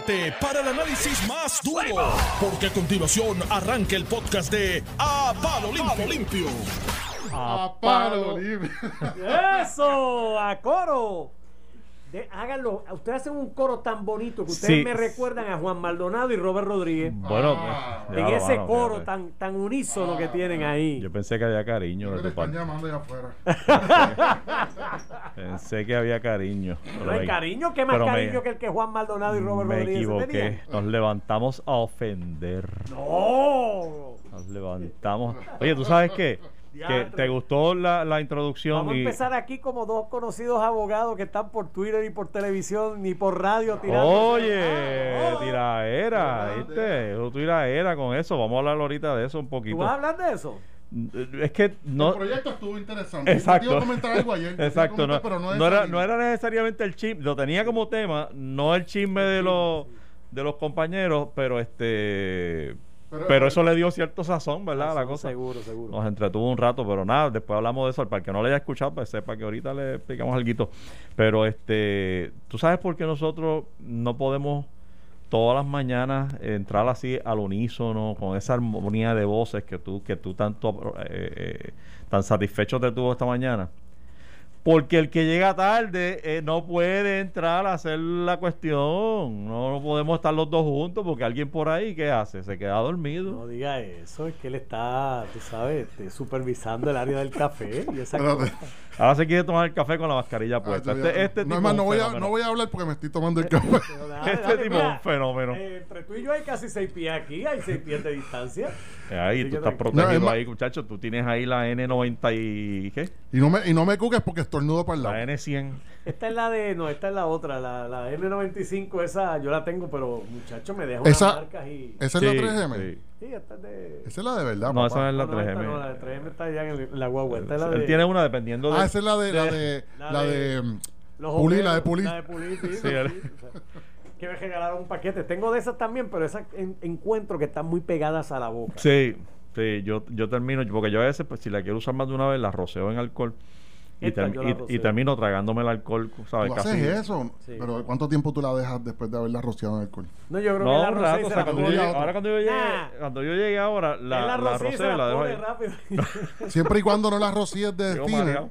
prepárate para el análisis más duro, porque a continuación arranca el podcast de A Palo Limpio. Limpio. A palo limpio. ¡Eso! ¡A coro! De- háganlo. Ustedes hacen un coro tan bonito que ustedes Sí. me recuerdan a Juan Maldonado y Robert Rodríguez. Bueno, Ah. en ya, ese mano, coro fíjate. tan, tan unísono que tienen ahí. Yo pensé que había cariño Me de tu están parte. llamando allá afuera. Pensé que había cariño. pero No hay cariño, ¿qué más pero me- cariño que el que Juan Maldonado y Robert Me Rodríguez equivoqué. Nos levantamos a ofender. ¡No! Nos levantamos. Oye, ¿tú sabes qué? Que te gustó la, la introducción Vamos a empezar aquí como dos conocidos abogados que están por Twitter y por televisión ni por radio tirando. Oye, Oh. tiraera, ¿viste? Tú tiraera con eso. Vamos a hablar ahorita de eso un ¿Tú poquito. vas a hablar de eso? Es que no. El proyecto estuvo interesante. Exacto. Comentar algo ayer. Exacto, no, pero no, no era, no era necesariamente el chisme, lo tenía como tema, no el chisme de los de los compañeros, pero este Pero- pero, eso le dio cierto sazón, ¿verdad? a la cosa. Seguro, seguro. Nos entretuvo un rato, pero nada, después hablamos de eso. Para el que no lo haya escuchado, pues sepa que ahorita le explicamos algo. Pero este, ¿tú sabes por qué nosotros no podemos todas las mañanas entrar así al unísono, con esa armonía de voces que tú, que tú tanto eh, eh, tan satisfecho te tuvo esta mañana? Porque el que llega tarde eh, no puede entrar a hacer la cuestión. No, no podemos estar los dos juntos porque alguien por ahí, ¿qué hace? Se queda dormido. No diga eso, es que él está, tú sabes, este, supervisando el área del café y esa cosa. Ahora se quiere tomar el café con la mascarilla Ah, puesta. Este, este no, tipo es más, no voy, a, no voy a hablar porque me estoy tomando el café. Dale, Este dale, tipo mira, un fenómeno. eh, entre tú y yo hay casi seis pies aquí, hay seis pies de distancia. Ahí Así tú estás tranquilo. protegido No, es ahí, muchacho. Tú tienes ahí la N90 y... ¿qué? Y no me, y no me cuques porque estornudo para el La lado. N100. Esta es la de, no, esta es la otra, la, la M95, esa yo la tengo, pero muchacho me deja Esa- unas marcas y... ¿Esa es la 3M? sí. Sí, esta es de... Esa es la de verdad, No, papá. esa es la No, no, esta 3M. no, la de 3M está allá en, el- en la guagua. Esta es la de... Él tiene una dependiendo de... Ah, esa es la de... La de... La La de- de... mm, Pulir, la de pulir. La de pulir, sí. Sí, sí, sí, sea, que me regalaron un paquete. Tengo de esas también, pero esas en- encuentro que están muy pegadas a la boca. Sí, sí. Yo, yo termino... Porque yo a veces, pues, si la quiero usar más de una vez, la roceo en alcohol. Y, term- la y- y termino tragándome el alcohol, ¿sabes? ¿Tú Casi... haces eso? Sí. Pero ¿cuánto tiempo tú la dejas después de haberla rociado en alcohol? No, yo creo que No, la un rocé O sea, la cuando yo ya otra. ahora cuando yo llegue... Nah. Cuando yo llegue ahora, la, Él la, rocé y la dejo pone ahí. rápido. Siempre y cuando no la rocíes de mareado,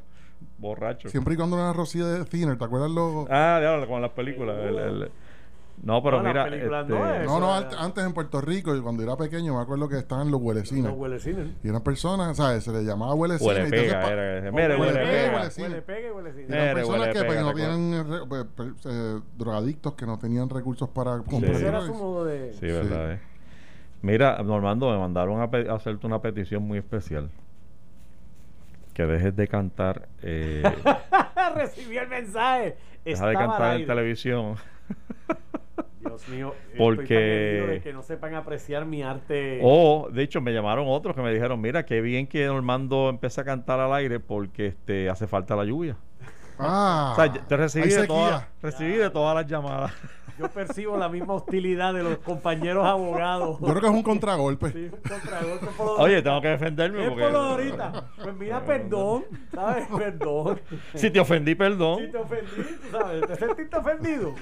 Borracho. Siempre y cuando no la rocíes de thinner. ¿Te acuerdas los...? Ah, diablo, con las películas. el- el- No, pero No, mira. este, no, es- No, no, era- antes en Puerto Rico, y cuando era pequeño, me acuerdo que estaban los huelecines. No huele cine. Y eran personas, ¿sabes? Se les llamaba huelecines. Huele pega, era. Mire, huele pega, huele pega y huele cine. y eran personas huele que pega, pues, no tenían pues, pues, eh, drogadictos que no tenían recursos para comprar Ese era su modo de... Sí, verdad. eh. Mira, Normando, me mandaron a, pe- a hacerte una petición muy especial. Que dejes de cantar. Eh, Recibí el mensaje. deja de cantar en televisión. Dios mío. Porque- Estoy de que no sepan apreciar mi arte. O, de hecho, me llamaron otros que me dijeron: Mira, qué bien que Normando empiece a cantar al aire porque este hace falta la lluvia. Ah, o sea, te recibí de, todas, recibí de todas las llamadas. Yo percibo la misma hostilidad de los compañeros abogados. Yo creo que es un contragolpe. Sí, un contragolpe por Oye, tengo que defenderme Es porque. por lo de ahorita. Pues mira, perdón, ¿sabes? Perdón. Si te ofendí, perdón. Si te ofendí, ¿sabes? ¿Te sentiste ofendido?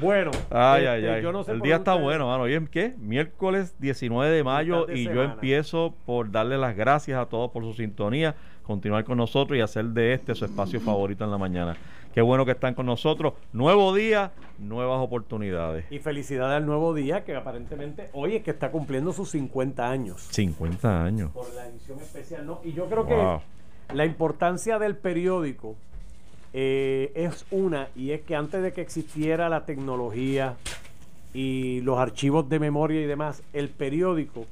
Bueno. Ay, este, ay, ay. yo no sé el día está bueno, mano. Hoy es qué? Miércoles 19 de mayo de y yo empiezo por darle las gracias a todos por su sintonía, continuar con nosotros y hacer de este su espacio favorito en la mañana. Qué bueno que están con nosotros. Nuevo día, nuevas oportunidades. Y felicidades al nuevo día, que aparentemente hoy es que está cumpliendo sus 50 años. 50 años. Por la edición especial, ¿no? Y yo creo Wow. que la importancia del periódico eh, es una, y es que antes de que existiera la tecnología y los archivos de memoria y demás, el periódico,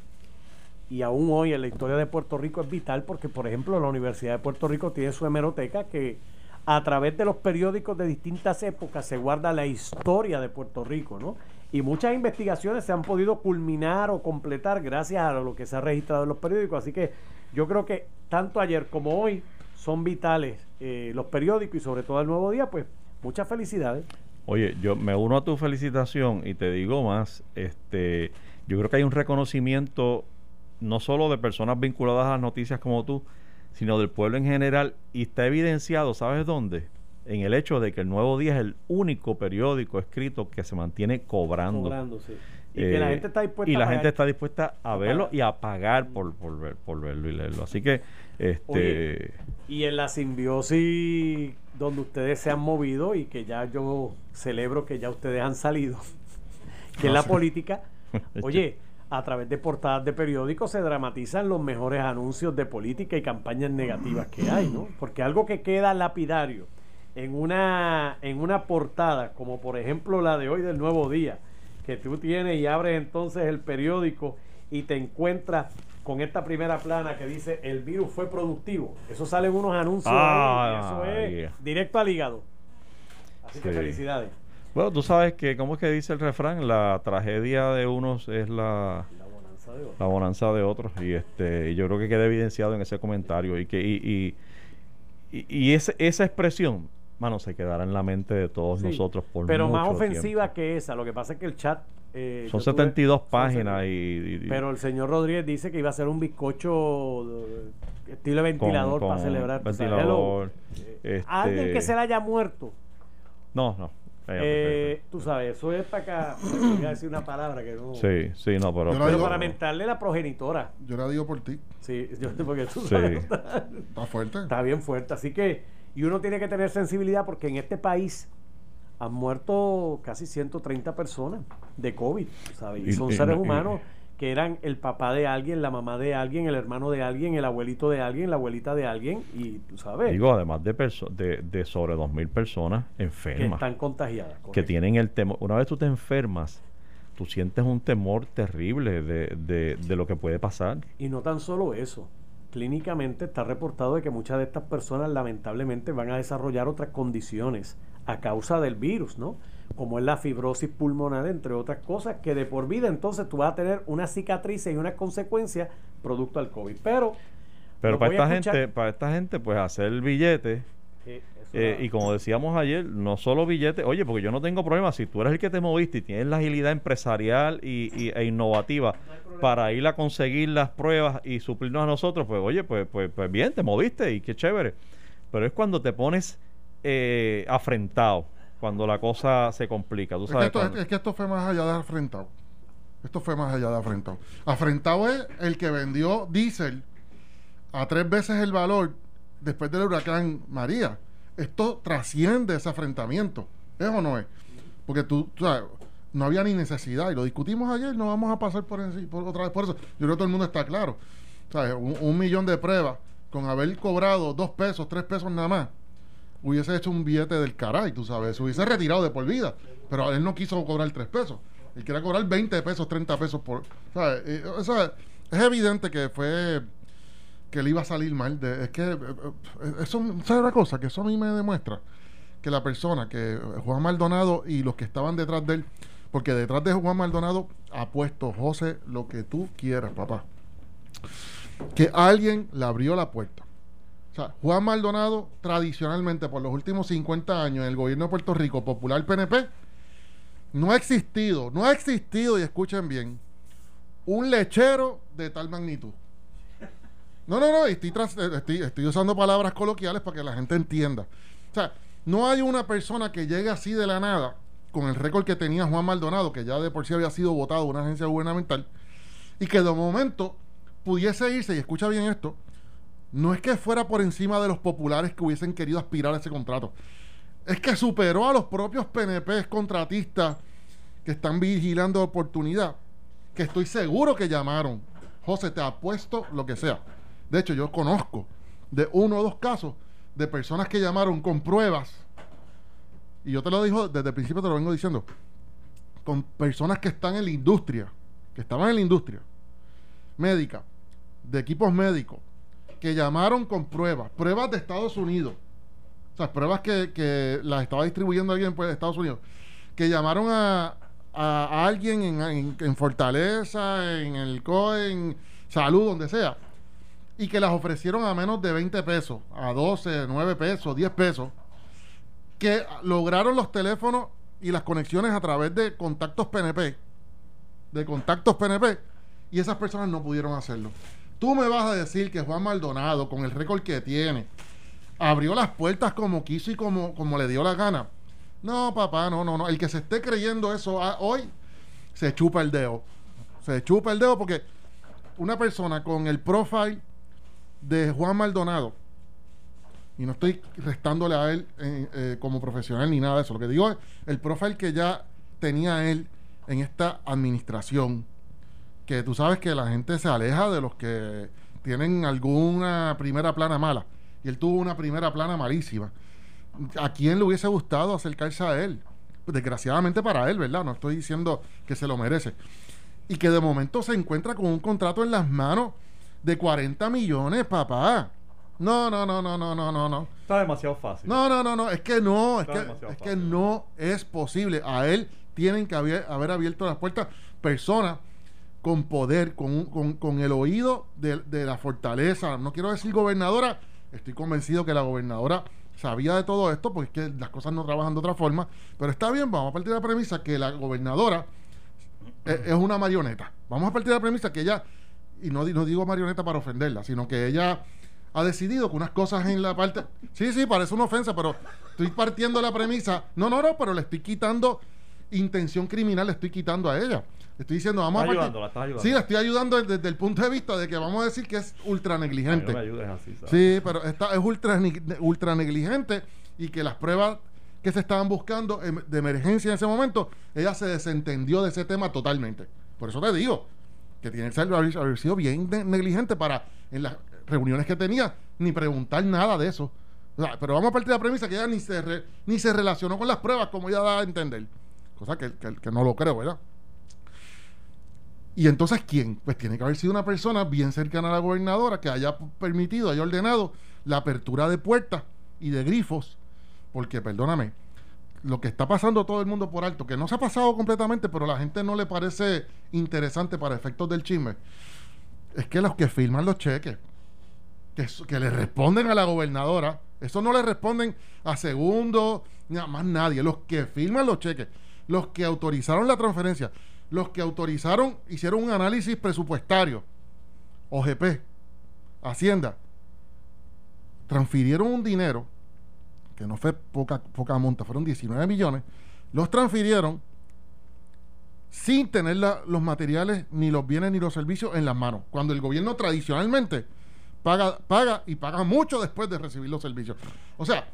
y aún hoy en la historia de Puerto Rico es vital porque, por ejemplo, la Universidad de Puerto Rico tiene su hemeroteca que a través de los periódicos de distintas épocas se guarda la historia de Puerto Rico, ¿no? Y muchas investigaciones se han podido culminar o completar gracias a lo que se ha registrado en los periódicos. Así que yo creo que tanto ayer como hoy son vitales eh, los periódicos y sobre todo el nuevo día, pues muchas felicidades. Oye, yo me uno a tu felicitación y te digo más, este, yo creo que hay un reconocimiento no solo de personas vinculadas a las noticias como tú, sino del pueblo en general y está evidenciado, ¿sabes dónde? en el hecho de que el Nuevo Día es el único periódico escrito que se mantiene cobrando. Cobrando, sí. Y que la Eh, gente está dispuesta y a la gente está dispuesta a A verlo pagar. y a pagar por, por, ver- por verlo y leerlo. Así que, este, Oye, Y en la simbiosis donde ustedes se han movido y que ya yo celebro que ya ustedes han salido, que es la política, oye, a través de portadas de periódicos se dramatizan los mejores anuncios de política y campañas negativas que hay, ¿no? Porque algo que queda lapidario en una, en una portada, como por ejemplo la de hoy del Nuevo Día, que tú tienes y abres entonces el periódico y te encuentras con esta primera plana que dice el virus fue productivo. Eso salen unos anuncios ahí, eso Ah, es yeah. directo al hígado. Así que felicidades. Bueno, tú sabes que, ¿cómo es que dice el refrán? La tragedia de unos es la, La bonanza de otro. la bonanza de otros. Y este y yo creo que queda evidenciado en ese comentario. Y que y, y, y- ese- esa expresión, mano, se quedará en la mente de todos Sí, nosotros por Pero más ofensiva tiempo. que esa. Lo que pasa es que el chat. eh, Son yo tuve- 72 son páginas 70. y, y- Pero el señor Rodríguez dice que iba a ser un bizcocho eh, estilo ventilador con- para celebrar. O sea, ventilador, este- Alguien que se le haya muerto. No, no. Eh, tú sabes, eso es para acá. Voy a decir una palabra que no. Sí, sí, no, pero. Yo la Pero digo- para mentarle la progenitora. Yo la digo por ti. Sí, yo, porque tú Sí. sabes, Está fuerte. está bien fuerte. Así que, y uno tiene que tener sensibilidad porque en este país han muerto casi 130 personas de COVID, ¿sabes? Y, Y- son y- seres y- humanos que eran el papá de alguien, la mamá de alguien, el hermano de alguien, el abuelito de alguien, la abuelita de alguien, y tú sabes, Digo, además de, perso- de, de sobre 2.000 personas que enfermas. están contagiadas. que tienen el temor. Una vez tú te enfermas, tú sientes un temor terrible de, de, de lo que puede pasar. Y no tan solo eso. Clínicamente está reportado de que muchas de estas personas lamentablemente van a desarrollar otras condiciones a causa del virus, ¿no? Como es la fibrosis pulmonar, entre otras cosas, que de por vida entonces tú vas a tener unas cicatrices y unas consecuencias producto al COVID. Pero, Pero para esta escuchar- gente, para esta gente, pues hacer el billete, eh, y como decíamos ayer, no solo billete, oye, porque yo no tengo problema, si tú eres el que te moviste y tienes la agilidad empresarial y, y- e innovativa para ir a conseguir las pruebas y suplirnos a nosotros, pues oye, pues, pues, pues bien, te moviste y qué chévere. Pero es cuando te pones eh, afrentado, cuando la cosa se complica. Tú Es que, sabes, esto, es que esto fue más allá de afrentado. Esto fue más allá de afrentado. Afrentado es el que vendió diésel a tres veces el valor después del huracán María. Esto trasciende ese afrentamiento. ¿Es o no es? Porque tú, tú sabes, no había ni necesidad. Y lo discutimos ayer, no vamos a pasar por, otra vez por eso. Yo creo que todo el mundo está claro. ¿Sabes? Un, un millón de pruebas con haber cobrado dos pesos, tres pesos nada más hubiese hecho un billete del caray, tú sabes, se hubiese retirado de por vida, pero él no quiso cobrar tres pesos, él quería cobrar 20 pesos, 30 pesos por, ¿sabes? Eh, sea, es evidente que fue que le iba a salir mal, es que eh, eh, eso, ¿sabes una cosa? Que eso a mí me demuestra que la persona, que Juan Maldonado y los que estaban detrás de él, porque detrás de Juan Maldonado ha puesto José lo que tú quieras, papá, que alguien le abrió la puerta. O sea, Juan Maldonado, tradicionalmente, por los últimos 50 años en el gobierno de Puerto Rico, popular PNP, no ha existido, no ha existido, y escuchen bien, un lechero de tal magnitud. No, no, no, estoy, estoy, estoy usando palabras coloquiales para que la gente entienda. O sea, no hay una persona que llegue así de la nada, con el récord que tenía Juan Maldonado, que ya de por sí había sido votado una agencia gubernamental, y que de momento pudiese irse, y escucha bien esto, no es que fuera por encima de los populares que hubiesen querido aspirar a ese contrato. Es que superó a los propios PNP contratistas que están vigilando oportunidad, que estoy seguro que llamaron. José, te apuesto lo que sea. De hecho, yo conozco de uno o dos casos de personas que llamaron con pruebas, y yo te lo digo desde el principio, te lo vengo diciendo, con personas que están en la industria, que estaban en la industria médica, de equipos médicos, que llamaron con pruebas, pruebas de Estados Unidos, o sea, pruebas que, que las estaba distribuyendo alguien pues, de Estados Unidos, que llamaron a, a- alguien en, en- en Fortaleza, en el COE, en Salud, donde sea, y que las ofrecieron a menos de 20 pesos, a 12, 9 pesos, 10 pesos, que lograron los teléfonos y las conexiones a través de contactos PNP, de contactos PNP, y esas personas no pudieron hacerlo. Tú me vas a decir que Juan Maldonado, con el récord que tiene, abrió las puertas como quiso y como, como le dio la gana. No, papá, no, no, no. El que se esté creyendo eso ah, hoy, se chupa el dedo. Se chupa el dedo porque una persona con el profile de Juan Maldonado, y no estoy restándole a él eh, eh, como profesional ni nada de eso, lo que digo es el profile que ya tenía él en esta administración, que tú sabes que la gente se aleja de los que tienen alguna primera plana mala, y él tuvo una primera plana malísima. ¿A quién le hubiese gustado acercarse a él? Desgraciadamente para él, ¿verdad? No estoy diciendo que se lo merece. Y que de momento se encuentra con un contrato en las manos de 40 millones, papá. No, no, no, no, no, no, no, no. Está demasiado fácil. No, no, no, no, es que no, es, que, es que no es posible. A él tienen que haber, haber abierto las puertas personas con poder, con, con, con el oído de, de la fortaleza. No quiero decir gobernadora, estoy convencido que la gobernadora sabía de todo esto, porque es que las cosas no trabajan de otra forma. Pero está bien, vamos a partir de la premisa que la gobernadora es, es una marioneta. Vamos a partir de la premisa que ella, y no, no digo marioneta para ofenderla, sino que ella ha decidido que unas cosas en la parte... Sí, sí, parece una ofensa, pero estoy partiendo la premisa. No, no, no, pero le estoy quitando intención criminal, le estoy quitando a ella. Estoy diciendo, vamos Estás a partir... ayudándola, estás ayudando. Sí, la estoy ayudando desde, desde el punto de vista de que vamos a decir que es ultra Ay, no negligente. me ayudes así, ¿sabes? Sí, pero esta es ultra, ultra negligente y que las pruebas que se estaban buscando em- de emergencia en ese momento, ella se desentendió de ese tema totalmente. Por eso te digo que tiene que haber, haber sido bien ne- negligente para en las reuniones que tenía ni preguntar nada de eso. O sea, pero vamos a partir de la premisa que ella ni se, re- ni se relacionó con las pruebas como ella da a entender. Cosa que, que- que no lo creo, ¿verdad? Y entonces, ¿quién? Pues tiene que haber sido una persona bien cercana a la gobernadora que haya permitido, haya ordenado la apertura de puertas y de grifos, porque, perdóname, lo que está pasando todo el mundo por alto, que no se ha pasado completamente, pero a la gente no le parece interesante para efectos del chisme, es que los que firman los cheques, que, que le responden a la gobernadora, eso no le responden a segundo, ni a más nadie, los que firman los cheques, los que autorizaron la transferencia, los que autorizaron, hicieron un análisis presupuestario, OGP, Hacienda, transfirieron un dinero, que no fue poca, poca monta, fueron 19 millones, los transfirieron sin tener la- los materiales, ni los bienes, ni los servicios en las manos. Cuando el gobierno tradicionalmente paga, paga y paga mucho después de recibir los servicios. O sea,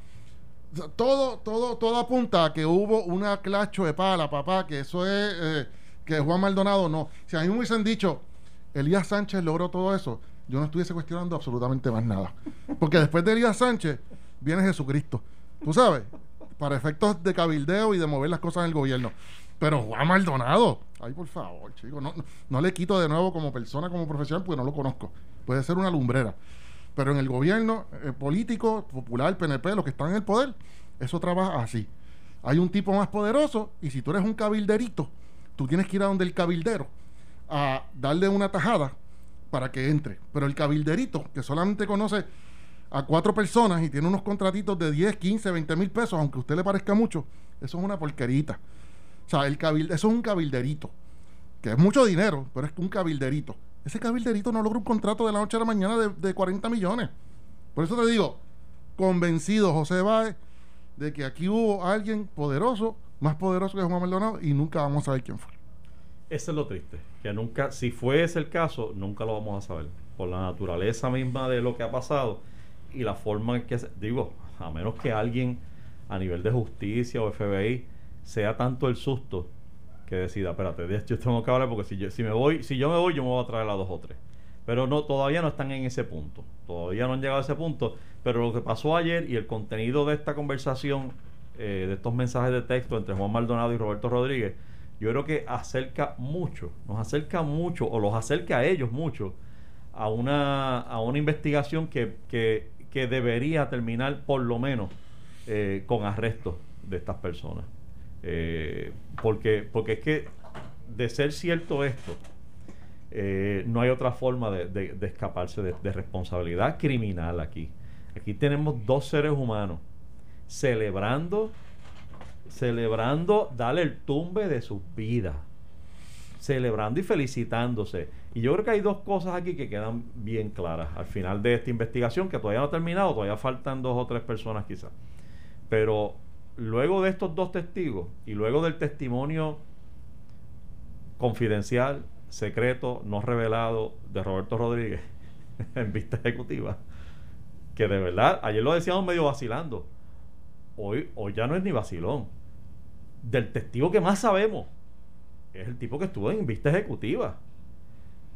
todo, todo, todo apunta a que hubo una clacho de pala, papá, que eso es, eh, que Juan Maldonado no. Si a mí me hubiesen dicho, Elías Sánchez logró todo eso, yo no estuviese cuestionando absolutamente más nada. Porque después de Elías Sánchez viene Jesucristo. Tú sabes, para efectos de cabildeo y de mover las cosas en el gobierno. Pero Juan Maldonado, ay, por favor, chico, no, no, le quito de nuevo como persona, como profesional, porque no lo conozco. Puede ser una lumbrera. Pero en el gobierno eh, político, popular, PNP, los que están en el poder, eso trabaja así. Hay un tipo más poderoso y si tú eres un cabilderito, tú tienes que ir a donde el cabildero a darle una tajada para que entre. Pero el cabilderito, que solamente conoce a cuatro personas y tiene unos contratitos de 10, 15, 20 mil pesos, aunque a usted le parezca mucho, eso es una porquerita. O sea, el cabil, eso es un cabilderito, que es mucho dinero, pero es un cabilderito. Ese cabilderito no logra un contrato de la noche a la mañana de, de 40 millones. Por eso te digo, convencido José Báez de que aquí hubo alguien poderoso, más poderoso que Juan Maldonado, y nunca vamos a saber quién fue. Eso es lo triste, que nunca, si fue ese el caso, nunca lo vamos a saber, por la naturaleza misma de lo que ha pasado y la forma en que, digo, a menos que alguien a nivel de justicia o FBI sea tanto el susto que decida, espérate, yo tengo que hablar porque si yo, si me voy, si yo me voy, yo me voy a traer a dos o tres. Pero no, todavía no están en ese punto, todavía no han llegado a ese punto, pero lo que pasó ayer y el contenido de esta conversación, eh, de estos mensajes de texto entre Juan Maldonado y Roberto Rodríguez, yo creo que acerca mucho, nos acerca mucho, o los acerca a ellos mucho, a una, a una investigación que, que, que debería terminar por lo menos eh, con arrestos de estas personas. Eh, porque, porque es que de ser cierto esto, no hay otra forma de, de- escaparse de responsabilidad criminal aquí. Aquí tenemos dos seres humanos celebrando, celebrando darle el tumbe de sus vidas. celebrando y felicitándose. Y yo creo que hay dos cosas aquí que quedan bien claras al final de esta investigación, que todavía no ha terminado, todavía faltan dos o tres personas quizás. Pero luego de estos dos testigos y luego del testimonio confidencial, secreto, no revelado de Roberto Rodríguez en vista ejecutiva, que de verdad, ayer lo decíamos medio vacilando, hoy, hoy ya no es ni vacilón. Del testigo que más sabemos es el tipo que estuvo en vista ejecutiva.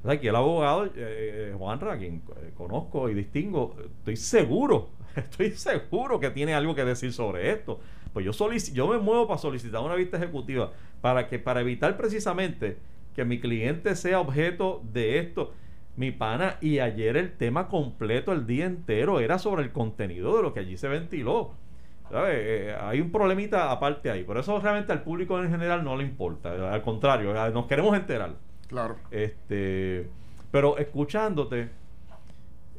O sea, aquí el abogado eh, eh Juanra, quien eh, conozco y distingo, estoy seguro, estoy seguro que tiene algo que decir sobre esto. Pues yo, yo me muevo para solicitar una vista ejecutiva para que para evitar precisamente que mi cliente sea objeto de esto. Mi pana, y ayer el tema completo, el día entero, era sobre el contenido de lo que allí se ventiló. Eh, hay un problemita aparte ahí. Por eso realmente al público en general no le importa. Al contrario, nos queremos enterar. Claro. Este, pero escuchándote,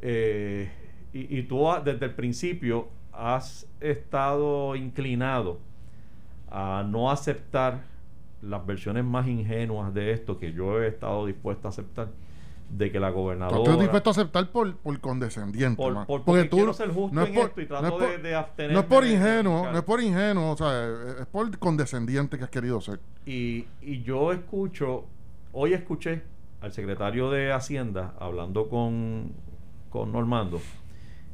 eh, y, y, tú desde el principio has estado inclinado a no aceptar las versiones más ingenuas de esto que yo he estado dispuesto a aceptar de que la gobernadora. Estoy dispuesto a aceptar por, por condescendiente. Por, por, porque, tú ser justo no es por, esto y trato no de, de abstenerme No es por ingenuo, no es por ingenuo, o sea, es por condescendiente que has querido ser. Y, y yo escucho, hoy escuché al secretario de Hacienda hablando con, con Normando.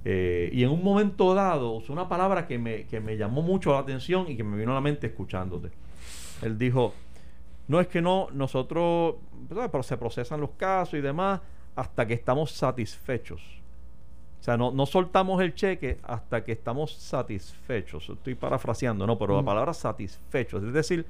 Eh, y en un momento dado usó una palabra que me, que me llamó mucho la atención y que me vino a la mente escuchándote. Él dijo, no es que no, nosotros pero se procesan los casos y demás hasta que estamos satisfechos. O sea, no, no soltamos el cheque hasta que estamos satisfechos. Estoy parafraseando, ¿no? Pero la mm. palabra satisfechos. Es decir,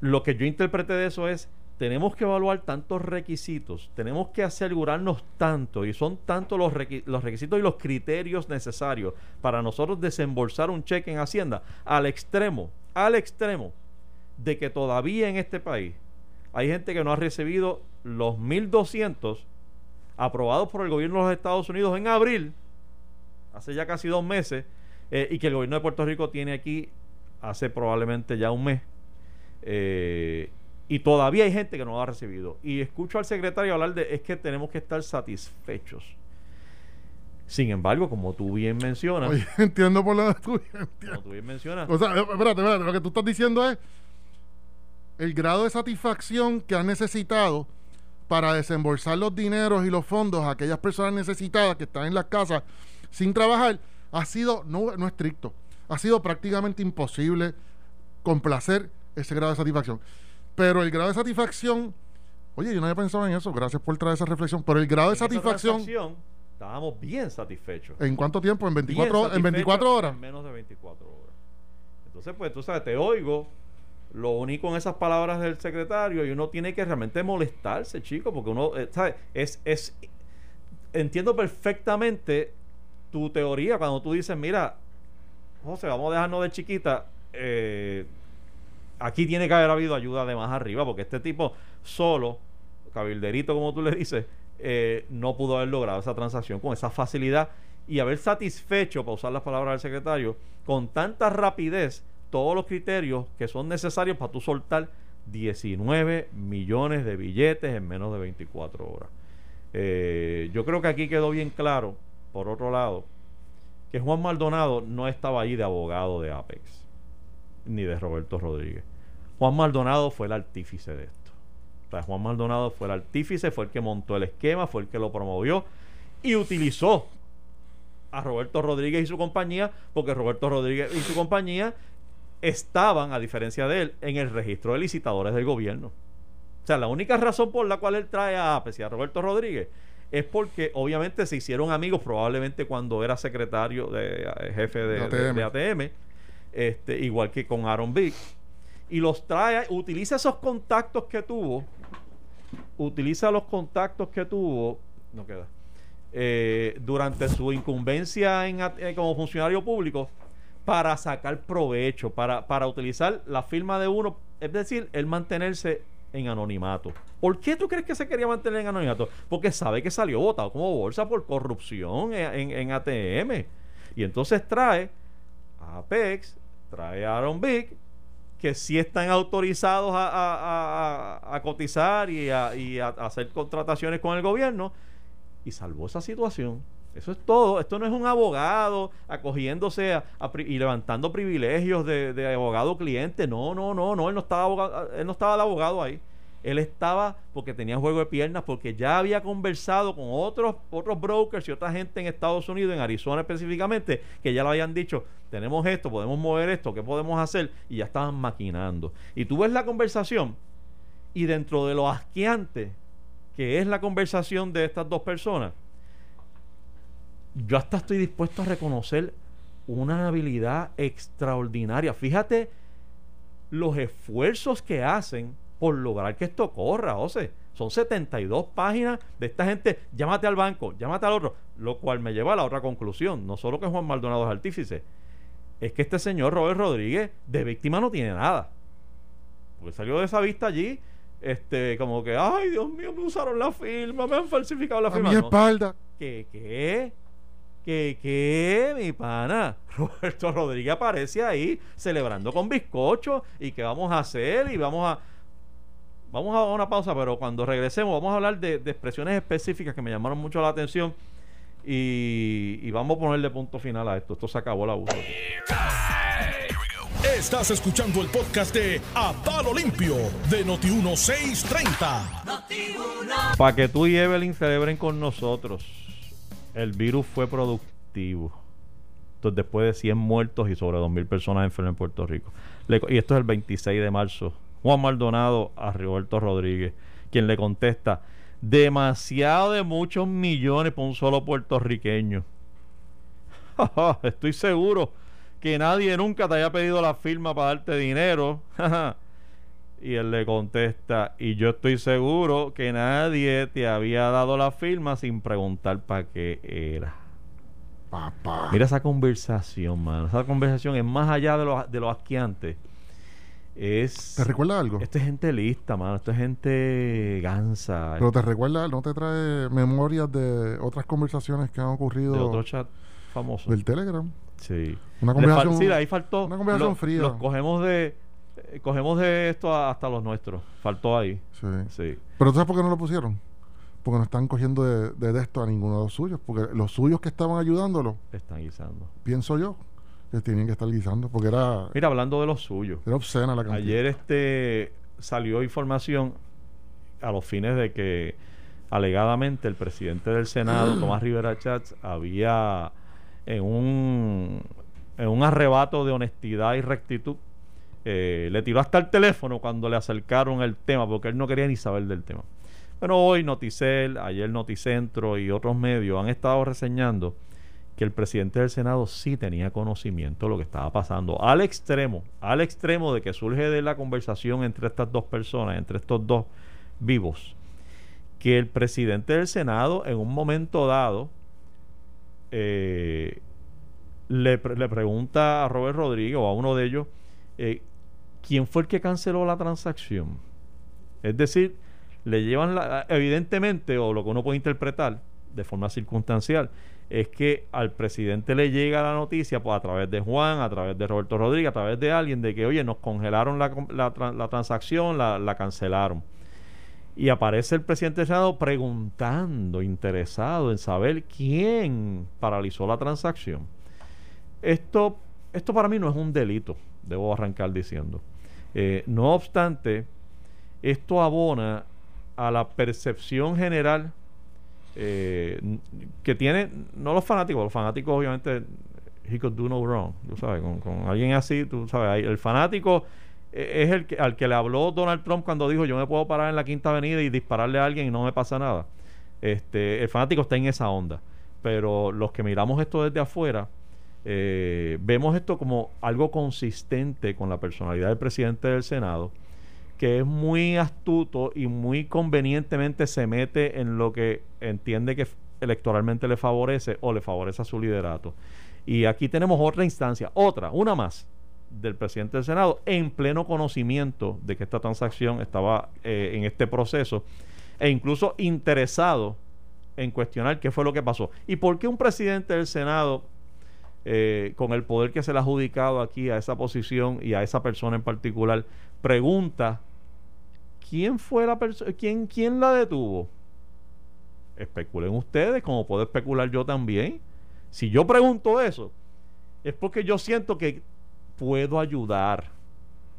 lo que yo interpreté de eso es, tenemos que evaluar tantos requisitos, tenemos que asegurarnos tanto, y son tantos los, los requisitos y los criterios necesarios para nosotros desembolsar un cheque en Hacienda, al extremo, al extremo, de que todavía en este país hay gente que no ha recibido los 1.200 aprobados por el gobierno de los Estados Unidos en abril, hace ya casi dos meses, eh, y que el gobierno de Puerto Rico tiene aquí hace probablemente ya un mes. Eh, y todavía hay gente que no lo ha recibido. Y escucho al secretario hablar de es que tenemos que estar satisfechos. Sin embargo, como tú bien mencionas. Oye, entiendo por lo que tú, como tú bien mencionas. O sea, espérate, espérate, lo que tú estás diciendo es el grado de satisfacción que han necesitado para desembolsar los dineros y los fondos a aquellas personas necesitadas que están en las casas sin trabajar ha sido no, no estricto, ha sido prácticamente imposible complacer ese grado de satisfacción. Pero el grado de satisfacción, oye, yo no había pensado en eso, gracias por traer esa reflexión, pero el grado de satisfacción, estábamos bien satisfechos. ¿En cuánto tiempo? ¿En 24, en 24 horas? En menos de 24 horas. Entonces, pues tú sabes, te oigo lo único en esas palabras del secretario y uno tiene que realmente molestarse, chico, porque uno, eh, ¿sabes? Es, es, entiendo perfectamente tu teoría cuando tú dices, mira, José, vamos a dejarnos de chiquita, eh, aquí tiene que haber habido ayuda de más arriba, porque este tipo solo, cabilderito como tú le dices, eh, no pudo haber logrado esa transacción con esa facilidad y haber satisfecho, para usar las palabras del secretario, con tanta rapidez todos los criterios que son necesarios para tú soltar 19 millones de billetes en menos de 24 horas. Eh, yo creo que aquí quedó bien claro, por otro lado, que Juan Maldonado no estaba ahí de abogado de Apex, ni de Roberto Rodríguez. Juan Maldonado fue el artífice de esto. O sea, Juan Maldonado fue el artífice, fue el que montó el esquema, fue el que lo promovió y utilizó a Roberto Rodríguez y su compañía, porque Roberto Rodríguez y su compañía estaban, a diferencia de él, en el registro de licitadores del gobierno. O sea, la única razón por la cual él trae a Apes y a Roberto Rodríguez es porque obviamente se hicieron amigos probablemente cuando era secretario de eh, jefe de, ATM, este, igual que con Aaron Big, y los trae, utiliza esos contactos que tuvo, utiliza los contactos que tuvo, no queda, eh, durante su incumbencia en, eh, como funcionario público para sacar provecho, para, para utilizar la firma de uno, es decir, el mantenerse en anonimato. ¿Por qué tú crees que se quería mantener en anonimato? Porque sabe que salió votado como bolsa por corrupción en, ATM. Y entonces trae a Apex, trae a Aaron Big, que sí están autorizados a, a- a- cotizar y, y a hacer contrataciones con el gobierno y salvó esa situación. Eso es todo. Esto no es un abogado acogiéndose a- y levantando privilegios de, abogado cliente. No, no, no, no. Él no estaba abogado, él no estaba de abogado ahí. Él estaba porque tenía juego de piernas, porque ya había conversado con otros, otros brokers y otra gente en Estados Unidos, en Arizona específicamente, que ya le habían dicho, tenemos esto, podemos mover esto, ¿qué podemos hacer? Y ya estaban maquinando. Y tú ves la conversación y dentro de lo asqueante que es la conversación de estas dos personas, yo hasta estoy dispuesto a reconocer una habilidad extraordinaria. Fíjate los esfuerzos que hacen por lograr que esto corra, José. Son 72 páginas de esta gente, llámate al banco, llámate al otro, lo cual me lleva a la otra conclusión, no solo que Juan Maldonado es artífice, es que este señor Robert Rodríguez de víctima no tiene nada. Porque salió de esa vista allí, este, como que, ay Dios mío, me usaron la firma, me han falsificado la A firma. mi espalda. ¿Qué, qué? ¿Qué, qué, mi pana? Roberto Rodríguez aparece ahí celebrando con bizcocho y qué vamos a hacer y vamos a... Vamos a una pausa, pero cuando regresemos vamos a hablar de, de expresiones específicas que me llamaron mucho la atención y, y vamos a ponerle punto final a esto. Esto se acabó la abuso. Estás escuchando el podcast de A Palo Limpio de Noti1630. Para que tú y Evelyn celebren con nosotros, el virus fue productivo. Entonces, después de 100 muertos y sobre 2.000 personas enfermas en Puerto Rico. Le- y esto es el 26 de marzo. Juan Maldonado a Roberto Rodríguez, quien le contesta, demasiado de muchos millones para un solo puertorriqueño. Estoy seguro que nadie nunca te haya pedido la firma para darte dinero. Y él le contesta, y yo estoy seguro que nadie te había dado la firma sin preguntar para qué era. Papá. Mira esa conversación, mano. Esa conversación es más allá de lo, de lo asqueante. Es... ¿Te recuerda algo? Esto es gente lista, mano. Esto es gente gansa. Pero te recuerda, ¿no te trae memorias de otras conversaciones que han ocurrido de otro chat famoso. del Telegram? Sí. Una Le fal- conversación, sí, ahí faltó. una conversación lo- fría. Los cogemos de... eh, Cogemos de esto hasta los nuestros. Faltó ahí. Sí. Sí. Pero ¿tú sabes por qué no lo pusieron? Porque no están cogiendo de, de, de esto a ninguno de los suyos. Porque los suyos que estaban ayudándolo, Están guisando. pienso yo, que tenían que estar guisando. Porque era, Mira, hablando de lo suyo. era obscena la cantidad. Ayer este salió información a los fines de que alegadamente el presidente del Senado, Tomás Rivera Chats, había en un en un arrebato de honestidad y rectitud eh, le tiró hasta el teléfono cuando le acercaron el tema porque él no quería ni saber del tema. Pero hoy Noticel, ayer Noticentro y otros medios han estado reseñando que el presidente del Senado sí tenía conocimiento de lo que estaba pasando, al extremo, al extremo de que surge de la conversación entre estas dos personas, entre estos dos vivos, que el presidente del Senado en un momento dado eh, le, pre- le pregunta a Robert Rodríguez o a uno de ellos, eh, ¿quién fue el que canceló la transacción? Es decir, le llevan la, evidentemente, o lo que uno puede interpretar de forma circunstancial, es que al presidente le llega la noticia pues, a través de Juan, a través de Roberto Rodríguez, a través de alguien, de que, oye, nos congelaron la, transacción, la, la cancelaron. Y aparece el presidente del preguntando, interesado en saber quién paralizó la transacción. Esto, esto para mí no es un delito, debo arrancar diciendo. Eh, no obstante, esto abona a la percepción general eh, que tienen, no los fanáticos, los fanáticos obviamente, he could do no wrong, tú sabes, con, alguien así, tú sabes, el fanático eh, es el que, al que le habló Donald Trump cuando dijo yo me puedo parar en la Quinta Avenida y dispararle a alguien y no me pasa nada. Este, el fanático está en esa onda, pero los que miramos esto desde afuera, eh, vemos esto como algo consistente con la personalidad del presidente del Senado, que es muy astuto y muy convenientemente se mete en lo que entiende que electoralmente le favorece o le favorece a su liderato. Y aquí tenemos otra instancia, otra, una más del presidente del Senado en pleno conocimiento de que esta transacción estaba eh, en este proceso e incluso interesado en cuestionar qué fue lo que pasó. ¿Y por qué un presidente del Senado eh, con el poder que se le ha adjudicado aquí a esa posición y a esa persona en particular, pregunta, ¿quién fue la persona, quién, quién la detuvo? Especulen ustedes, como puedo especular yo también. Si yo pregunto eso, es porque yo siento que puedo ayudar.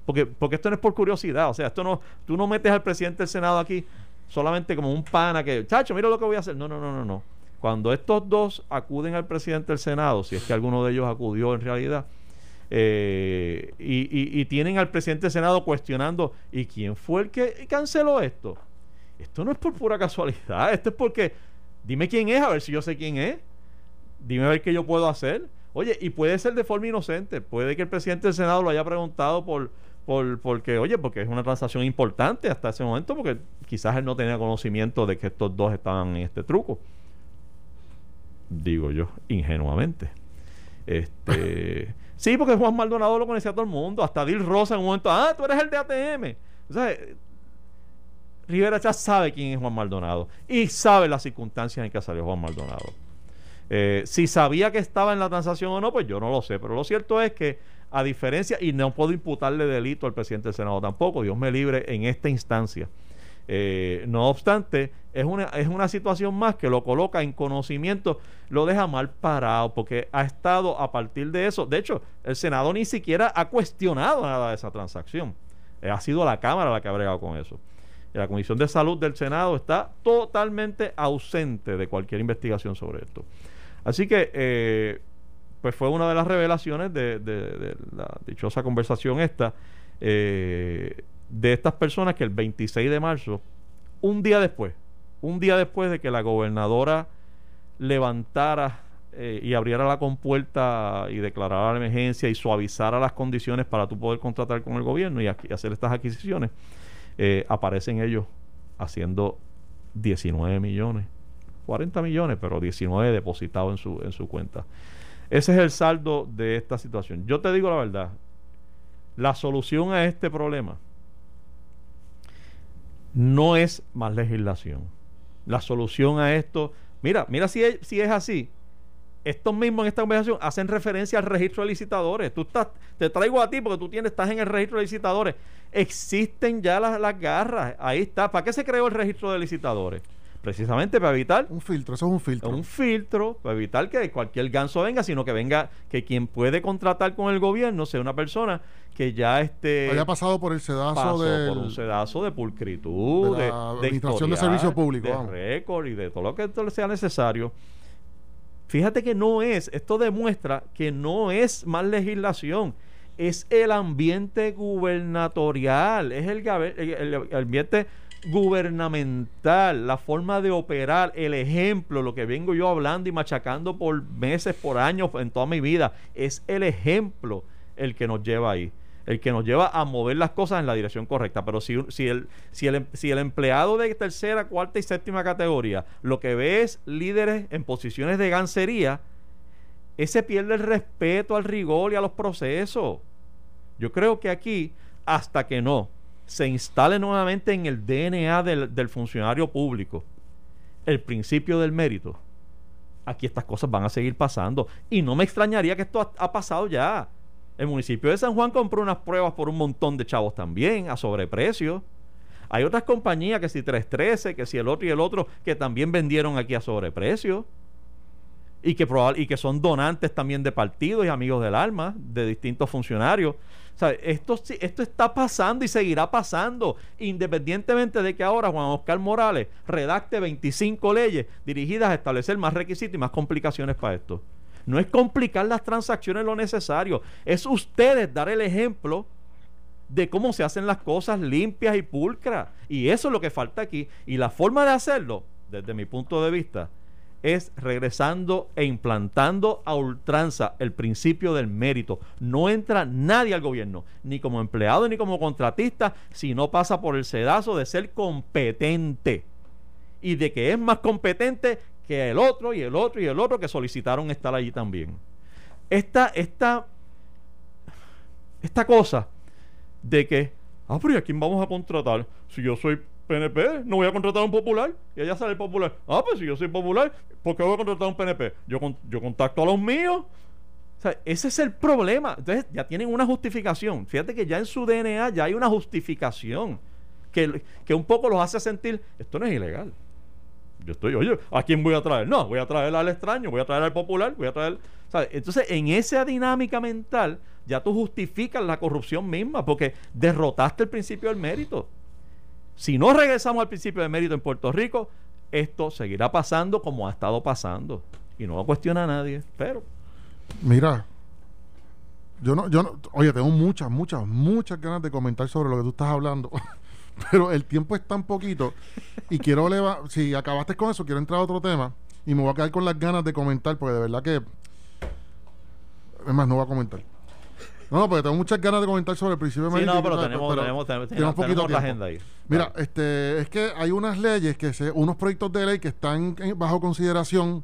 Porque, porque esto no es por curiosidad, o sea, esto no, tú no metes al presidente del Senado aquí solamente como un pana que, chacho, mira lo que voy a hacer. No, no, no, no, no. Cuando estos dos acuden al presidente del Senado, si es que alguno de ellos acudió en realidad, eh, y, y, tienen al presidente del Senado cuestionando, ¿y quién fue el que canceló esto? Esto no es por pura casualidad, esto es porque, dime quién es, a ver si yo sé quién es, dime a ver qué yo puedo hacer. Oye, y puede ser de forma inocente, puede que el presidente del Senado lo haya preguntado por por, porque, oye, porque es una transacción importante hasta ese momento, porque quizás él no tenía conocimiento de que estos dos estaban en este truco. Digo yo, ingenuamente. Este, sí, porque Juan Maldonado lo conocía a todo el mundo, hasta Dil Rosa en un momento, ah, tú eres el de ATM. O sea, Rivera ya sabe quién es Juan Maldonado y sabe las circunstancias en que salió Juan Maldonado. Eh, si sabía que estaba en la transacción o no, pues yo no lo sé, pero lo cierto es que a diferencia, y no puedo imputarle delito al presidente del Senado tampoco, Dios me libre en esta instancia. Eh, no obstante, es una, es una situación más que lo coloca en conocimiento, lo deja mal parado, porque ha estado a partir de eso. De hecho, el Senado ni siquiera ha cuestionado nada de esa transacción. Eh, ha sido la Cámara la que ha bregado con eso. la Comisión de Salud del Senado está totalmente ausente de cualquier investigación sobre esto. Así que eh, pues fue una de las revelaciones de, la dichosa conversación esta, eh, de estas personas que el 26 de marzo, un día después, un día después de que la gobernadora levantara eh, y abriera la compuerta y declarara la emergencia y suavizara las condiciones para tú poder contratar con el gobierno y, hacer estas adquisiciones, eh, aparecen ellos haciendo 19 millones, 40 millones, pero 19 depositados en su, en su cuenta. Ese es el saldo de esta situación. Yo te digo la verdad, la solución a este problema no es más legislación. La solución a esto, mira, mira si es, si es así. Estos mismos en esta conversación hacen referencia al registro de licitadores. Tú estás, te traigo a ti porque tú tienes, estás en el registro de licitadores. Existen ya las, las garras. Ahí está. ¿Para qué se creó el registro de licitadores? Precisamente para evitar un filtro, eso es un filtro. Un filtro para evitar que cualquier ganso venga, sino que venga que quien puede contratar con el gobierno sea una persona que ya esté haya pasado por el sedazo de por un sedazo de pulcritud, de, administración de, servicio público, de récord y de todo lo que sea necesario. Fíjate que no es, esto demuestra que no es más legislación, es el ambiente gubernatorial, es el, el, el ambiente gubernamental, la forma de operar, el ejemplo, lo que vengo yo hablando y machacando por meses, por años, en toda mi vida, es el ejemplo el que nos lleva ahí, el que nos lleva a mover las cosas en la dirección correcta. Pero si, si, el, si, el, si el empleado de tercera, cuarta y séptima categoría lo que ve es líderes en posiciones de gancería, ese pierde el respeto al rigor y a los procesos. Yo creo que aquí, hasta que no se instale nuevamente en el DNA del, funcionario público el principio del mérito, aquí estas cosas van a seguir pasando. Y no me extrañaría que esto ha, pasado ya. El municipio de San Juan compró unas pruebas por un montón de chavos también, a sobreprecio. Hay otras compañías que si 313, que si el otro y el otro, que también vendieron aquí a sobreprecio. Y que, y que son donantes también de partidos y amigos del alma, de distintos funcionarios. Esto, está pasando y seguirá pasando, independientemente de que ahora Juan Oscar Morales redacte 25 leyes dirigidas a establecer más requisitos y más complicaciones para esto. No es complicar las transacciones lo necesario, es ustedes dar el ejemplo de cómo se hacen las cosas limpias y pulcras. Y eso es lo que falta aquí. Y la forma de hacerlo, desde mi punto de vista, es regresando e implantando a ultranza el principio del mérito. No entra nadie al gobierno, ni como empleado ni como contratista, si no pasa por el sedazo de ser competente y de que es más competente que el otro y el otro y el otro que solicitaron estar allí también. Esta, esta, esta cosa de que, ah, pero ¿y a quién vamos a contratar? Si yo soy PNP, no voy a contratar a un popular. Y allá sale el popular. Ah, pues si yo soy popular, ¿por qué voy a contratar a un PNP? Yo, yo contacto a los míos ese es el problema. Entonces ya tienen una justificación. Fíjate que ya en su DNA ya hay una justificación que, que un poco los hace sentir, esto no es ilegal. Yo estoy, oye, ¿a quién voy a traer? No, voy a traer al extraño, voy a traer al popular, voy a traer... ¿sabes? Entonces, en esa dinámica mental, ya tú justificas la corrupción misma, porque derrotaste el principio del mérito. Si no regresamos al principio del mérito en Puerto Rico, esto seguirá pasando como ha estado pasando. Y no lo cuestiona nadie, pero... Mira, yo no, yo no, oye, tengo muchas, muchas, muchas ganas de comentar sobre lo que tú estás hablando. pero el tiempo es tan poquito y quiero levar, si acabaste con eso, quiero entrar a otro tema y me voy a quedar con las ganas de comentar porque de verdad que es más, no voy a comentar. No, no, porque tengo muchas ganas de comentar sobre el principio de Sí, no, pero tenemos, tenemos, tenemos, tenemos poquito tenemos la agenda ahí. Mira, Vale. este, es que hay unas leyes que se, unos proyectos de ley que están bajo consideración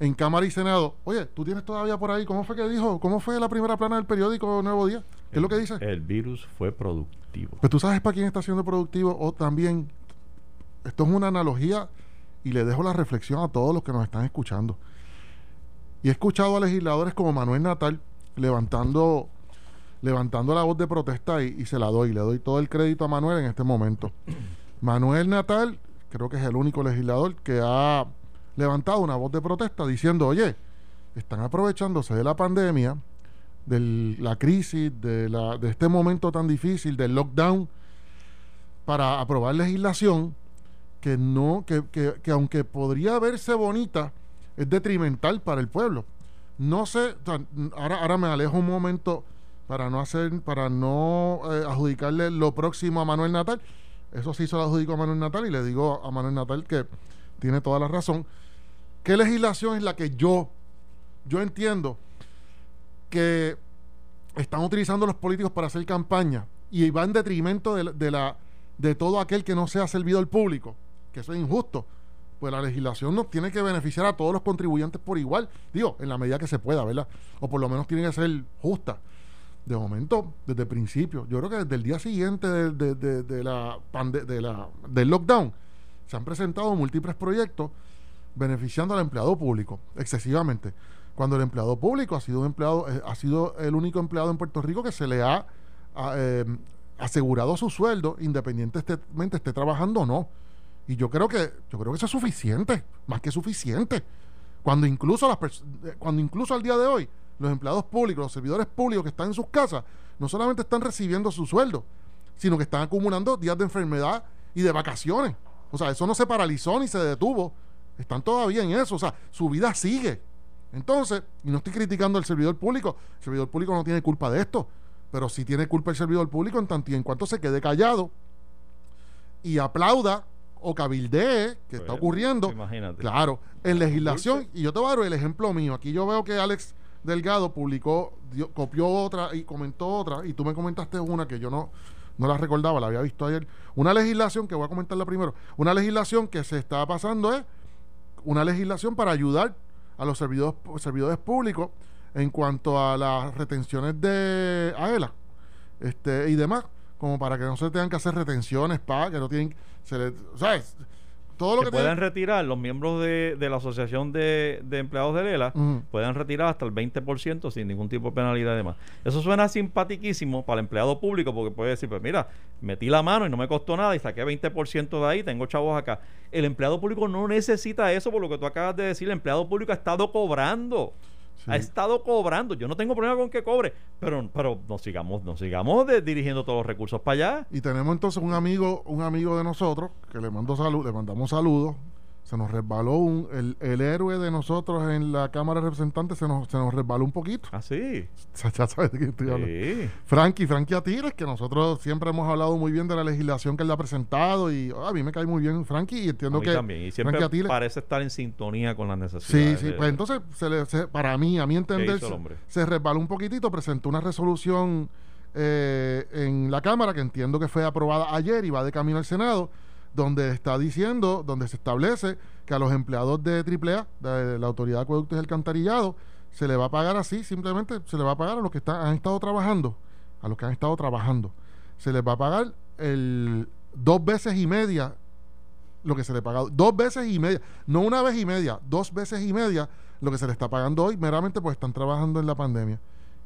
en Cámara y Senado. Oye, tú tienes todavía por ahí, ¿cómo fue que dijo? ¿Cómo fue la primera plana del periódico Nuevo Día? ¿Qué es lo que dice? El virus fue productivo. Pues tú sabes para quién está siendo productivo o también, esto es una analogía y le dejo la reflexión a todos los que nos están escuchando. Y he escuchado a legisladores como Manuel Natal levantando, levantando la voz de protesta y, se la doy, le doy todo el crédito a Manuel en este momento. Manuel Natal, creo que es el único legislador que ha levantado una voz de protesta diciendo, oye, están aprovechándose de la pandemia, de la crisis, de, la, de este momento tan difícil, del lockdown, para aprobar legislación que no, que, que, que aunque podría verse bonita, es detrimental para el pueblo. No sé, ahora, ahora me alejo un momento para no hacer, para no eh, adjudicarle lo próximo a Manuel Natal. Eso sí se lo adjudico a Manuel Natal y le digo a Manuel Natal que tiene toda la razón. ¿Qué legislación es la que yo, yo entiendo que están utilizando los políticos para hacer campaña y va en detrimento de, de la de todo aquel que no sea servidor público, que eso es injusto. Pues la legislación nos tiene que beneficiar a todos los contribuyentes por igual, digo, en la medida que se pueda, ¿verdad? O por lo menos tiene que ser justa. De momento, desde el principio, yo creo que desde el día siguiente de, de- de- la pande- de la, del lockdown, se han presentado múltiples proyectos beneficiando al empleado público excesivamente. Cuando el empleado público ha sido un empleado, eh, ha sido el único empleado en Puerto Rico que se le ha eh, asegurado su sueldo, independientemente esté trabajando o no. Y yo creo que, yo creo que eso es suficiente, más que suficiente. Cuando incluso las eh, cuando incluso al día de hoy, los empleados públicos, los servidores públicos que están en sus casas, no solamente están recibiendo su sueldo, sino que están acumulando días de enfermedad y de vacaciones. O sea, eso no se paralizó ni se detuvo. Están todavía en eso. O sea, su vida sigue. Entonces, y no estoy criticando al servidor público, el servidor público no tiene culpa de esto, pero sí tiene culpa el servidor público en tanto y en cuanto se quede callado y aplauda o cabildee que está ocurriendo. Imagínate. Claro, en legislación, y yo te voy a dar el ejemplo mío. Aquí yo veo que Alex Delgado publicó, dio- copió otra y comentó otra, y tú me comentaste una que yo no, no la recordaba, la había visto ayer. Una legislación, que voy a comentarla primero, una legislación que se está pasando es una legislación para ayudar a los servidores, servidores públicos en cuanto a las retenciones de AELA este, y demás, como para que no se tengan que hacer retenciones, para que no tienen, se le, ¿sabes? Todo lo que que puedan tienen- retirar los miembros de, de la Asociación de, de Empleados de Lela, Ujú. puedan retirar hasta el 20% sin ningún tipo de penalidad y demás. Eso suena simpatiquísimo para el empleado público porque puede decir, pues mira, metí la mano y no me costó nada y saqué 20% de ahí, tengo chavos acá. El empleado público no necesita eso por lo que tú acabas de decir, el empleado público ha estado cobrando. Sí. Ha estado cobrando. Yo no tengo problema con que cobre, pero, pero nos sigamos, nos sigamos de- dirigiendo todos los recursos para allá. Y tenemos entonces un amigo, un amigo de nosotros, que le mando salud, le mandamos saludos. Se nos resbaló un, el, el héroe de nosotros en la Cámara de Representantes, se nos, se nos resbaló un poquito. Ah, sí. Ya sabes de qué estoy hablando. Sí. Frankie, Frankie Atires, que nosotros siempre hemos hablado muy bien de la legislación que él ha presentado y oh, a mí me cae muy bien Frankie y A entiendo mí que también. Y siempre Frankie Atires- parece estar en sintonía con las Sí, necesidades. sí, de- pues entonces se le- se- para mí, a mi entender, se, se resbaló un poquitito, presentó una resolución eh, en la Cámara que entiendo que fue aprobada ayer y va de camino al Senado, donde está diciendo, donde se establece que a los empleados de AAA, de la Autoridad de Acueductos y Alcantarillado, se le va a pagar así, simplemente se le va a pagar a los que están, han estado trabajando, a los que han estado trabajando. Se les va a pagar el dos veces y media lo que se le paga, dos veces y media, no una vez y media, dos veces y media lo que se le está pagando hoy meramente pues están trabajando en la pandemia.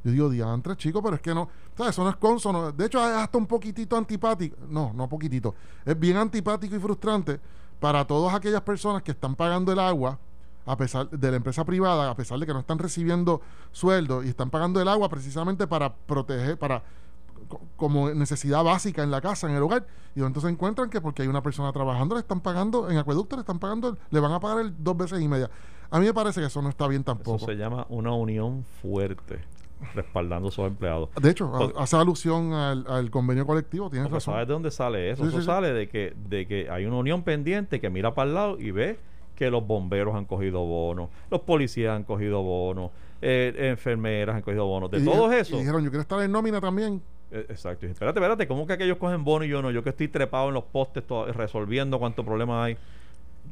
Yo digo, diantre, chico, pero es que no, ¿sabes? Eso no es consono. De hecho, es hasta un poquitito antipático. No, no poquitito. Es bien antipático y frustrante para todas aquellas personas que están pagando el agua a pesar de la empresa privada, a pesar de que no están recibiendo sueldo y están pagando el agua precisamente para proteger, para co- como necesidad básica en la casa, en el hogar, y entonces encuentran que porque hay una persona trabajando, le están pagando, en acueducto le están pagando, le van a pagar el dos veces y media. A mí me parece que eso no está bien Eso tampoco. se llama una unión fuerte, respaldando a sus empleados. De hecho, hace alusión al, al convenio colectivo, tienes razón. ¿Sabes de dónde sale eso? Sí, eso sí, sí. sale de que, de que hay una unión pendiente que mira para el lado y ve que los bomberos han cogido bonos, los policías han cogido bonos, eh, enfermeras han cogido bonos, de Y todos dije- esos. Y dijeron, yo quiero estar en nómina también. Eh, Exacto. Espérate, espérate, ¿cómo que aquellos cogen bono y yo no? Yo que estoy trepado en los postes resolviendo cuántos problemas hay.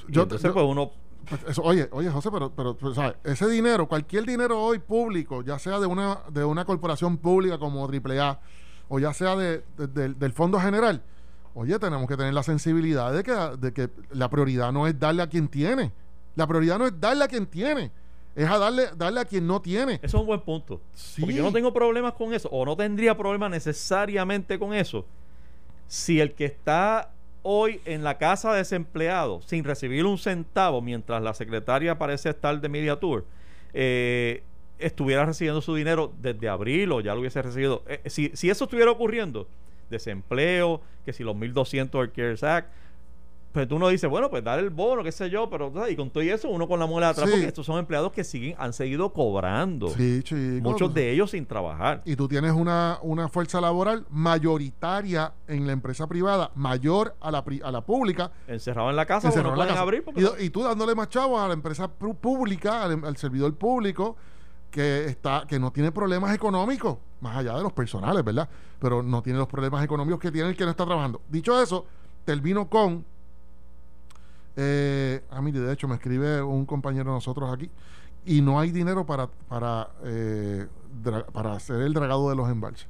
Yo- entonces, yo- pues uno. Pues eso, oye, oye, José, pero, pero, pero, ¿sabes? ese dinero, cualquier dinero hoy público, ya sea de una, de una corporación pública como AAA, o ya sea de, de- del- del Fondo General, oye, tenemos que tener la sensibilidad de que, de que la prioridad no es darle a quien tiene. La prioridad no es darle a quien tiene, es a darle, darle a quien no tiene. Eso es un buen punto. Sí. Porque yo no tengo problemas con eso, o no tendría problemas necesariamente con eso, si el que está hoy en la casa desempleado sin recibir un centavo mientras la secretaria parece estar de media tour, eh, estuviera recibiendo su dinero desde abril o ya lo hubiese recibido. Eh, si, si eso estuviera ocurriendo, desempleo, que si los 1.200 del CARES Act, pues uno dice, bueno, pues dar el bono, qué sé yo, pero y con todo eso uno con la muela atrás, Sí. porque estos son empleados que siguen, han seguido cobrando. Sí, chicos. Muchos de ellos sin trabajar. y tú tienes una, una fuerza laboral mayoritaria en la empresa privada, mayor a la, pri- a la pública, Encerrados en la casa, porque no encerrado en la casa. abrir. porque y, no- y tú dándole más chavos a la empresa pública, al, al servidor público, que está que no tiene problemas económicos, más allá de los personales, ¿verdad? Pero no tiene los problemas económicos que tiene el que no está trabajando. Dicho eso, termino con... Eh, ah, mire, de hecho me escribe un compañero de nosotros aquí y no hay dinero para para eh, para hacer el dragado de los embalses.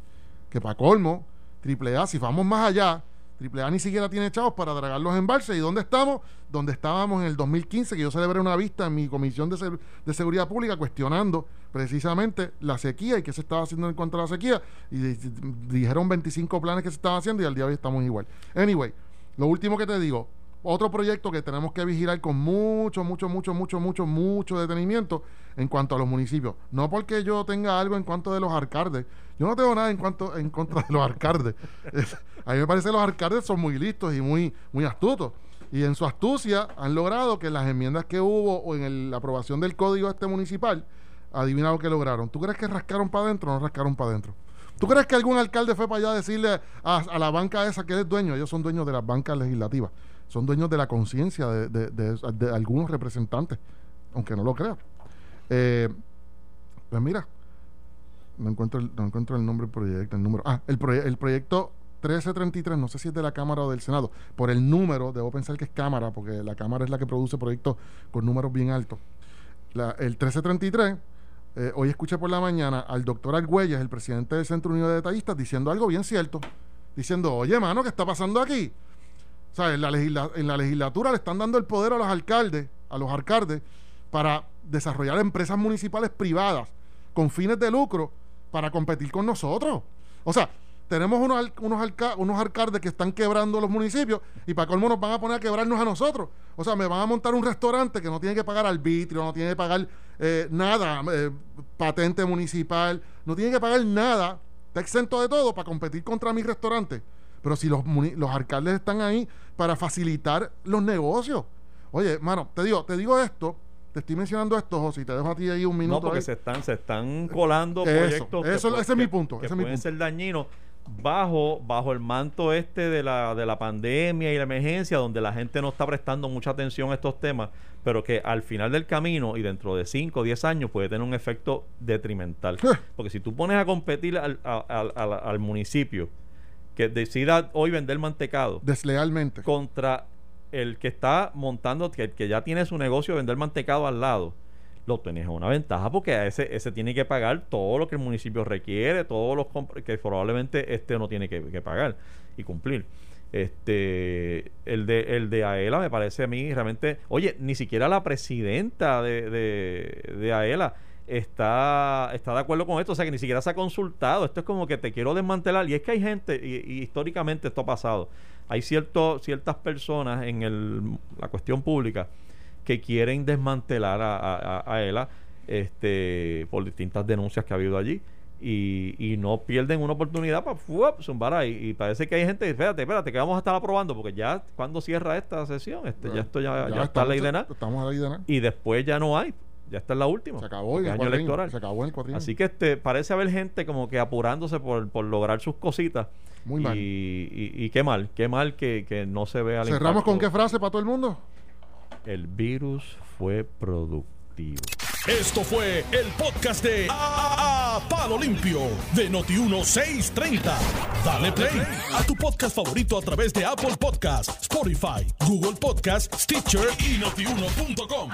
Que para colmo, AAA, si vamos más allá, AAA ni siquiera tiene chavos para dragar los embalses. ¿Y dónde estamos? Donde estábamos en el 2015, que yo celebré una vista en mi comisión de, de seguridad pública cuestionando precisamente la sequía y qué se estaba haciendo en contra de la sequía. Y di- dijeron 25 planes que se estaban haciendo y al día de hoy estamos igual. Anyway, lo último que te digo, otro proyecto que tenemos que vigilar con mucho, mucho, mucho, mucho, mucho, mucho detenimiento en cuanto a los municipios. No porque yo tenga algo en cuanto de los alcaldes. Yo no tengo nada en cuanto en contra de los alcaldes. Es- a mí me parece que los alcaldes son muy listos y muy, muy astutos. Y en su astucia han logrado que las enmiendas que hubo o en la aprobación del código este municipal, adivina lo que lograron. ¿Tú crees que rascaron para adentro o no rascaron para adentro? ¿Tú crees que algún alcalde fue para allá a decirle a, a la banca esa que es dueño? Ellos son dueños de las bancas legislativas. Son dueños de la conciencia de, de- algunos representantes, aunque no lo crean. Eh, pues mira, no encuentro, el, no encuentro el nombre del proyecto, el número. Ah, el, proye- el proyecto 1333, no sé si es de la Cámara o del Senado. Por el número, debo pensar que es Cámara, porque la Cámara es la que produce proyectos con números bien altos. La- el 1333, eh, hoy escuché por la mañana al doctor Argüelles, el presidente del Centro Unido de Detallistas, diciendo algo bien cierto. Diciendo, oye, mano, ¿qué está pasando aquí? O sea, en la, legisla- en la legislatura le están dando el poder a los alcaldes, a los alcaldes, para desarrollar empresas municipales privadas con fines de lucro para competir con nosotros. O sea, tenemos unos, unos, alca- alcaldes que están quebrando los municipios y para colmo nos van a poner a quebrarnos a nosotros. O sea, me van a montar un restaurante que no tiene que pagar arbitrio, no tiene que pagar eh, nada, eh, patente municipal, no tiene que pagar nada, está exento de todo para competir contra mi restaurante. Pero si los, los alcaldes están ahí para facilitar los negocios. Oye, mano, te digo, te digo esto, te estoy mencionando esto, José, y te dejo a ti ahí un No, minuto. porque ahí. se están, se están colando Eso, proyectos. eso- pu- ese es mi punto, Que ese es mi pueden punto. ser dañinos bajo, bajo el manto este de la, de la pandemia y la emergencia, donde la gente no está prestando mucha atención a estos temas, pero que al final del camino y dentro de 5 o 10 años puede tener un efecto detrimental. Eh. Porque si tú pones a competir al- al- al municipio que decida hoy vender mantecado Deslealmente. contra el que está montando, que, que ya tiene su negocio de vender mantecado al lado, lo tenés una ventaja porque a ese, ese tiene que pagar todo lo que el municipio requiere, todos los que probablemente este no tiene que, que pagar y cumplir. Este, el de, el de AELA me parece a mí realmente, oye, ni siquiera la presidenta de, de, de AELA está, está de acuerdo con esto, o sea que ni siquiera se ha consultado. Esto es como que te quiero desmantelar. Y es que hay gente, y, y históricamente esto ha pasado, hay cierto, ciertas personas en el, la cuestión pública que quieren desmantelar a, a, a ELA este, por distintas denuncias que ha habido allí. Y, y no pierden una oportunidad para zumbar ahí. Y parece que hay gente, espérate, espérate, que vamos a estar aprobando, porque ya cuando cierra esta sesión, este, ya, esto ya, ya, está ley de nada. Estamos a ley de nada. Y después ya no hay. Ya está en la última. Se acabó el año electoral. Se acabó el cuatrienio. Así que este parece haber gente como que apurándose por, por lograr sus cositas. Muy mal. Y, y, y qué mal, qué mal que, que no se vea ¿Cerramos impacto. con qué frase para todo el mundo? El virus fue productivo. Esto fue el podcast de A, A- Palo Limpio de Noti1630. Dale play a tu podcast favorito a través de Apple Podcasts, Spotify, Google Podcasts, Stitcher y notiuno.com.